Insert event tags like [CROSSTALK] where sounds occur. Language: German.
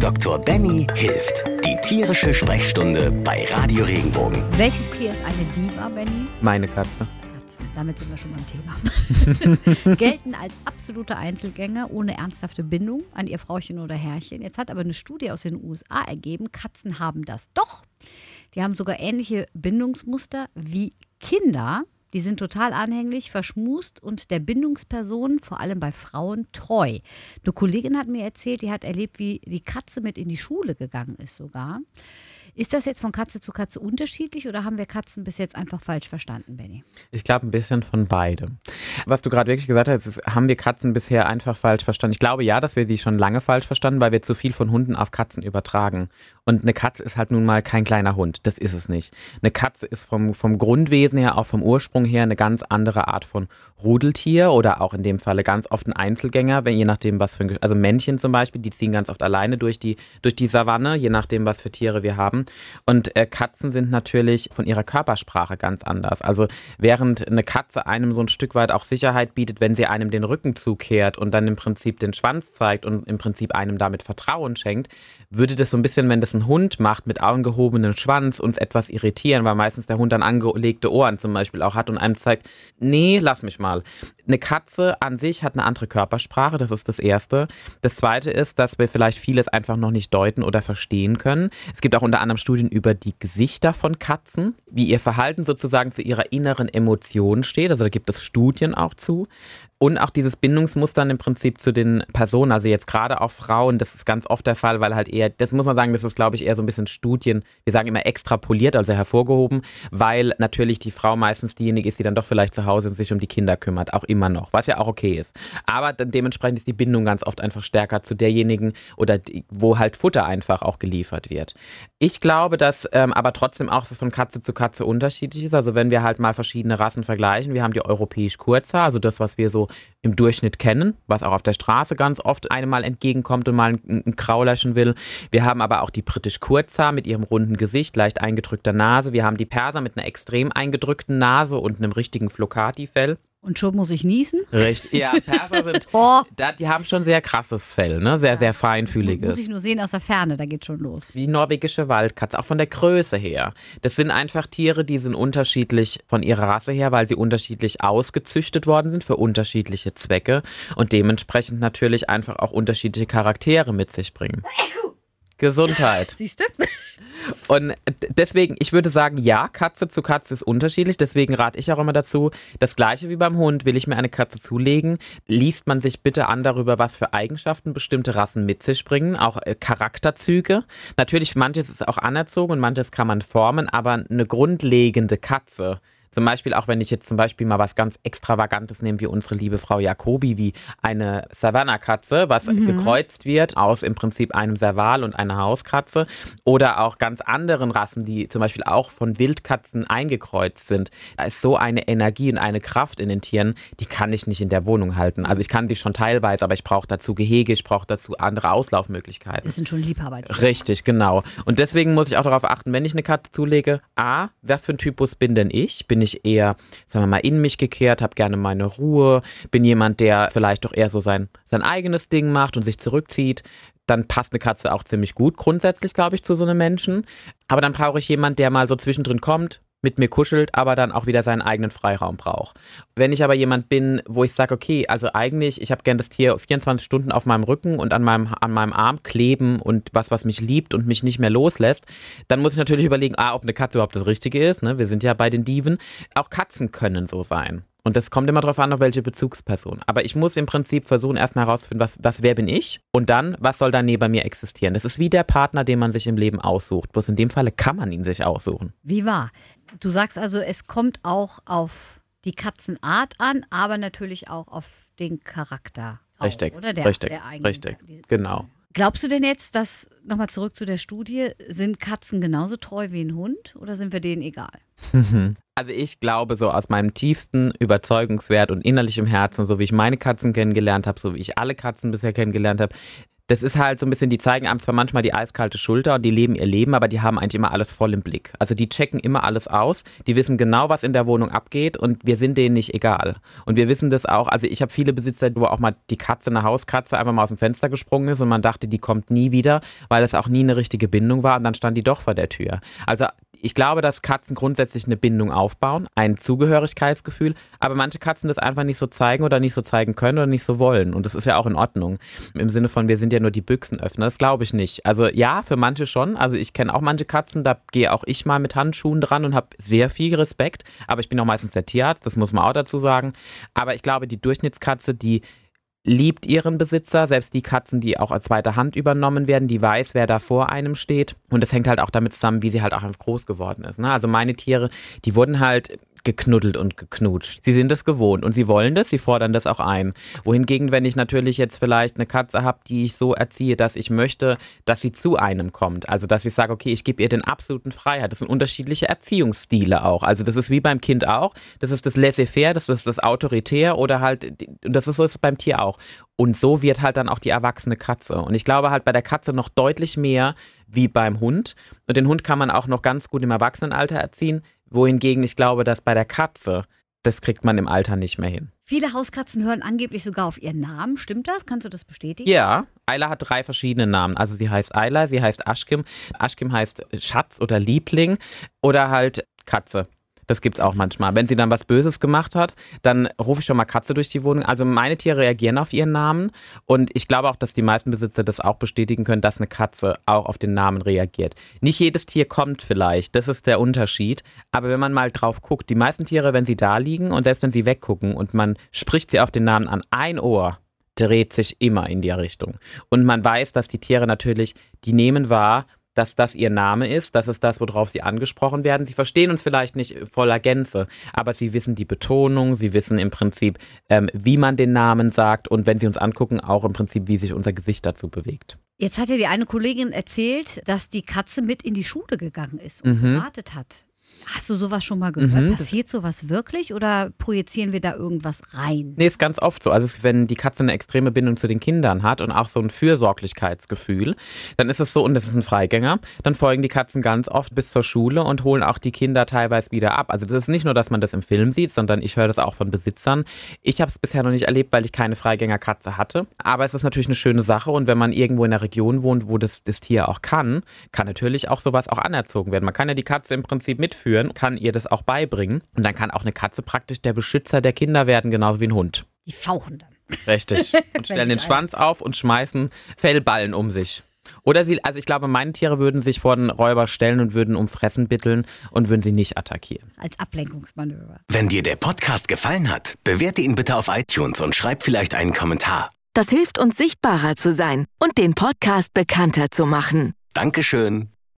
Dr. Benny hilft. Die tierische Sprechstunde bei Radio Regenbogen. Welches Tier ist eine Diva, Benny? Meine Katze. Katzen. Damit sind wir schon beim Thema. [LAUGHS] Gelten als absolute Einzelgänger ohne ernsthafte Bindung an ihr Frauchen oder Herrchen. Jetzt hat aber eine Studie aus den USA ergeben, Katzen haben das doch. Die haben sogar ähnliche Bindungsmuster wie Kinder. Die sind total anhänglich, verschmust und der Bindungsperson, vor allem bei Frauen, treu. Eine Kollegin hat mir erzählt, die hat erlebt, wie die Katze mit in die Schule gegangen ist sogar. Ist das jetzt von Katze zu Katze unterschiedlich oder haben wir Katzen bis jetzt einfach falsch verstanden, Benny? Ich glaube ein bisschen von beidem. Was du gerade wirklich gesagt hast, ist, haben wir Katzen bisher einfach falsch verstanden. Ich glaube ja, dass wir sie schon lange falsch verstanden, weil wir zu viel von Hunden auf Katzen übertragen. Und eine Katze ist halt nun mal kein kleiner Hund. Das ist es nicht. Eine Katze ist vom, vom Grundwesen her, auch vom Ursprung her, eine ganz andere Art von Rudeltier oder auch in dem Falle ganz oft ein Einzelgänger, wenn je nachdem, was für ein, also Männchen zum Beispiel, die ziehen ganz oft alleine durch die, durch die Savanne, je nachdem, was für Tiere wir haben. Und äh, Katzen sind natürlich von ihrer Körpersprache ganz anders. Also während eine Katze einem so ein Stück weit auch Sicherheit bietet, wenn sie einem den Rücken zukehrt und dann im Prinzip den Schwanz zeigt und im Prinzip einem damit Vertrauen schenkt, würde das so ein bisschen, wenn das ein Hund macht mit angehobenem Schwanz, uns etwas irritieren, weil meistens der Hund dann angelegte Ohren zum Beispiel auch hat und einem zeigt, nee, lass mich mal. Eine Katze an sich hat eine andere Körpersprache, das ist das Erste. Das Zweite ist, dass wir vielleicht vieles einfach noch nicht deuten oder verstehen können. Es gibt auch unter anderem Studien über die Gesichter von Katzen, wie ihr Verhalten sozusagen zu ihrer inneren Emotion steht. Also da gibt es Studien auch zu. Und auch dieses Bindungsmuster im Prinzip zu den Personen, also jetzt gerade auch Frauen, das ist ganz oft der Fall, weil halt eher, das muss man sagen, das ist glaube ich eher so ein bisschen Studien, wir sagen immer extrapoliert, also hervorgehoben, weil natürlich die Frau meistens diejenige ist, die dann doch vielleicht zu Hause sich um die Kinder kümmert, auch immer noch, was ja auch okay ist. Aber dementsprechend ist die Bindung ganz oft einfach stärker zu derjenigen oder die, wo halt Futter einfach auch geliefert wird. Ich glaube, dass ähm, aber trotzdem auch von Katze zu Katze unterschiedlich ist. Also wenn wir halt mal verschiedene Rassen vergleichen, wir haben die europäisch Kurzer, also das, was wir so im Durchschnitt kennen, was auch auf der Straße ganz oft einem mal entgegenkommt und mal ein, ein Kraulerchen will. Wir haben aber auch die britisch Kurzer mit ihrem runden Gesicht, leicht eingedrückter Nase. Wir haben die Perser mit einer extrem eingedrückten Nase und einem richtigen Flocati-Fell. Und schon muss ich niesen? Richtig. Ja, [LAUGHS] Perser sind. oh. da, die haben schon sehr krasses Fell, ne? Sehr, sehr feinfühliges. Muss ich nur sehen aus der Ferne, da geht schon los. Wie norwegische Waldkatze, auch von der Größe her. Das sind einfach Tiere, die sind unterschiedlich von ihrer Rasse her, weil sie unterschiedlich ausgezüchtet worden sind für unterschiedliche Zwecke und dementsprechend natürlich einfach auch unterschiedliche Charaktere mit sich bringen. Gesundheit. [LAUGHS] Siehst du? Und deswegen, ich würde sagen, ja, Katze zu Katze ist unterschiedlich. Deswegen rate ich auch immer dazu, das gleiche wie beim Hund, will ich mir eine Katze zulegen, liest man sich bitte an darüber, was für Eigenschaften bestimmte Rassen mit sich bringen, auch äh, Charakterzüge. Natürlich, manches ist auch anerzogen und manches kann man formen, aber eine grundlegende Katze zum Beispiel auch wenn ich jetzt zum Beispiel mal was ganz Extravagantes nehme, wie unsere liebe Frau Jacobi, wie eine Savannah-Katze, was mhm. gekreuzt wird aus im Prinzip einem Serval und einer Hauskatze. Oder auch ganz anderen Rassen, die zum Beispiel auch von Wildkatzen eingekreuzt sind. Da ist so eine Energie und eine Kraft in den Tieren, die kann ich nicht in der Wohnung halten. Also ich kann sie schon teilweise, aber ich brauche dazu Gehege, ich brauche dazu andere Auslaufmöglichkeiten. Das sind schon Liebhaber. Richtig, genau. Und deswegen muss ich auch darauf achten, wenn ich eine Katze zulege, a, was für ein Typus bin denn ich? Bin bin ich eher, sagen wir mal, in mich gekehrt, habe gerne meine Ruhe, bin jemand, der vielleicht doch eher so sein, sein eigenes Ding macht und sich zurückzieht. Dann passt eine Katze auch ziemlich gut grundsätzlich, glaube ich, zu so einem Menschen. Aber dann brauche ich jemanden, der mal so zwischendrin kommt, mit mir kuschelt, aber dann auch wieder seinen eigenen Freiraum braucht. Wenn ich aber jemand bin, wo ich sage, okay, also eigentlich, ich habe gern das Tier 24 Stunden auf meinem Rücken und an meinem, an meinem Arm kleben und was, was mich liebt und mich nicht mehr loslässt, dann muss ich natürlich überlegen, ah, ob eine Katze überhaupt das Richtige ist. Ne? Wir sind ja bei den Diven. Auch Katzen können so sein. Und das kommt immer darauf an, auf welche Bezugsperson. Aber ich muss im Prinzip versuchen, erstmal herauszufinden, was, was, wer bin ich? Und dann, was soll da neben mir existieren? Das ist wie der Partner, den man sich im Leben aussucht. Bloß in dem Falle kann man ihn sich aussuchen. Wie wahr? Du sagst also, es kommt auch auf die Katzenart an, aber natürlich auch auf den Charakter. Richtig, auch, oder? Der, richtig, der richtig, genau. Glaubst du denn jetzt, dass, nochmal zurück zu der Studie, sind Katzen genauso treu wie ein Hund oder sind wir denen egal? [LAUGHS] Also ich glaube so aus meinem tiefsten Überzeugungswert und innerlichem Herzen, so wie ich meine Katzen kennengelernt habe, so wie ich alle Katzen bisher kennengelernt habe, das ist halt so ein bisschen, die zeigen einem zwar manchmal die eiskalte Schulter und die leben ihr Leben, aber die haben eigentlich immer alles voll im Blick. Also die checken immer alles aus, die wissen genau, was in der Wohnung abgeht und wir sind denen nicht egal. Und wir wissen das auch, also ich habe viele Besitzer, wo auch mal die Katze, eine Hauskatze, einfach mal aus dem Fenster gesprungen ist und man dachte, die kommt nie wieder, weil es auch nie eine richtige Bindung war und dann stand die doch vor der Tür. Also ich glaube, dass Katzen grundsätzlich eine Bindung aufbauen, ein Zugehörigkeitsgefühl, aber manche Katzen das einfach nicht so zeigen oder nicht so zeigen können oder nicht so wollen. Und das ist ja auch in Ordnung. Im Sinne von, wir sind ja nur die Büchsenöffner. Das glaube ich nicht. Also ja, für manche schon. Also ich kenne auch manche Katzen, da gehe auch ich mal mit Handschuhen dran und habe sehr viel Respekt. Aber ich bin auch meistens der Tierarzt, das muss man auch dazu sagen. Aber ich glaube, die Durchschnittskatze, die liebt ihren Besitzer, selbst die Katzen, die auch als zweite Hand übernommen werden, die weiß, wer da vor einem steht. Und das hängt halt auch damit zusammen, wie sie halt auch groß geworden ist. Ne? Also meine Tiere, die wurden halt geknuddelt und geknutscht. Sie sind es gewohnt und sie wollen das, sie fordern das auch ein. Wohingegen, wenn ich natürlich jetzt vielleicht eine Katze habe, die ich so erziehe, dass ich möchte, dass sie zu einem kommt. Also dass ich sage, okay, ich gebe ihr den absoluten Freiheit. Das sind unterschiedliche Erziehungsstile auch. Also das ist wie beim Kind auch. Das ist das Laissez-faire, das ist das Autoritär oder halt, und das ist so ist es beim Tier auch. Und so wird halt dann auch die erwachsene Katze. Und ich glaube halt bei der Katze noch deutlich mehr wie beim Hund. Und den Hund kann man auch noch ganz gut im Erwachsenenalter erziehen wohingegen ich glaube, dass bei der Katze, das kriegt man im Alter nicht mehr hin. Viele Hauskatzen hören angeblich sogar auf ihren Namen. Stimmt das? Kannst du das bestätigen? Ja, Ayla hat drei verschiedene Namen. Also sie heißt Ayla, sie heißt Aschkim. Aschkim heißt Schatz oder Liebling oder halt Katze. Das gibt es auch manchmal. Wenn sie dann was Böses gemacht hat, dann rufe ich schon mal Katze durch die Wohnung. Also meine Tiere reagieren auf ihren Namen und ich glaube auch, dass die meisten Besitzer das auch bestätigen können, dass eine Katze auch auf den Namen reagiert. Nicht jedes Tier kommt vielleicht, das ist der Unterschied. Aber wenn man mal drauf guckt, die meisten Tiere, wenn sie da liegen und selbst wenn sie weggucken und man spricht sie auf den Namen an, ein Ohr dreht sich immer in die Richtung. Und man weiß, dass die Tiere natürlich, die nehmen wahr, dass das ihr Name ist, das ist das, worauf sie angesprochen werden. Sie verstehen uns vielleicht nicht voller Gänze, aber sie wissen die Betonung, sie wissen im Prinzip, ähm, wie man den Namen sagt und wenn sie uns angucken, auch im Prinzip, wie sich unser Gesicht dazu bewegt. Jetzt hat ja die eine Kollegin erzählt, dass die Katze mit in die Schule gegangen ist und Mhm. gewartet hat. Hast du sowas schon mal gehört? Mhm, Passiert sowas wirklich oder projizieren wir da irgendwas rein? Nee, ist ganz oft so. Also wenn die Katze eine extreme Bindung zu den Kindern hat und auch so ein Fürsorglichkeitsgefühl, dann ist es so, und das ist ein Freigänger, dann folgen die Katzen ganz oft bis zur Schule und holen auch die Kinder teilweise wieder ab. Also das ist nicht nur, dass man das im Film sieht, sondern ich höre das auch von Besitzern. Ich habe es bisher noch nicht erlebt, weil ich keine Freigängerkatze hatte. Aber es ist natürlich eine schöne Sache und wenn man irgendwo in der Region wohnt, wo das, das Tier auch kann, kann natürlich auch sowas auch anerzogen werden. Man kann ja die Katze im Prinzip mitführen, kann ihr das auch beibringen und dann kann auch eine Katze praktisch der Beschützer der Kinder werden, genauso wie ein Hund. Die fauchen dann. Richtig. [LAUGHS] Und stellen den Schwanz auf und schmeißen Fellballen um sich. Oder sie, also ich glaube, meine Tiere würden sich vor den Räuber stellen und würden um Fressen bitteln und würden sie nicht attackieren. Als Ablenkungsmanöver. Wenn dir der Podcast gefallen hat, bewerte ihn bitte auf iTunes und schreib vielleicht einen Kommentar. Das hilft uns sichtbarer zu sein und den Podcast bekannter zu machen. Dankeschön.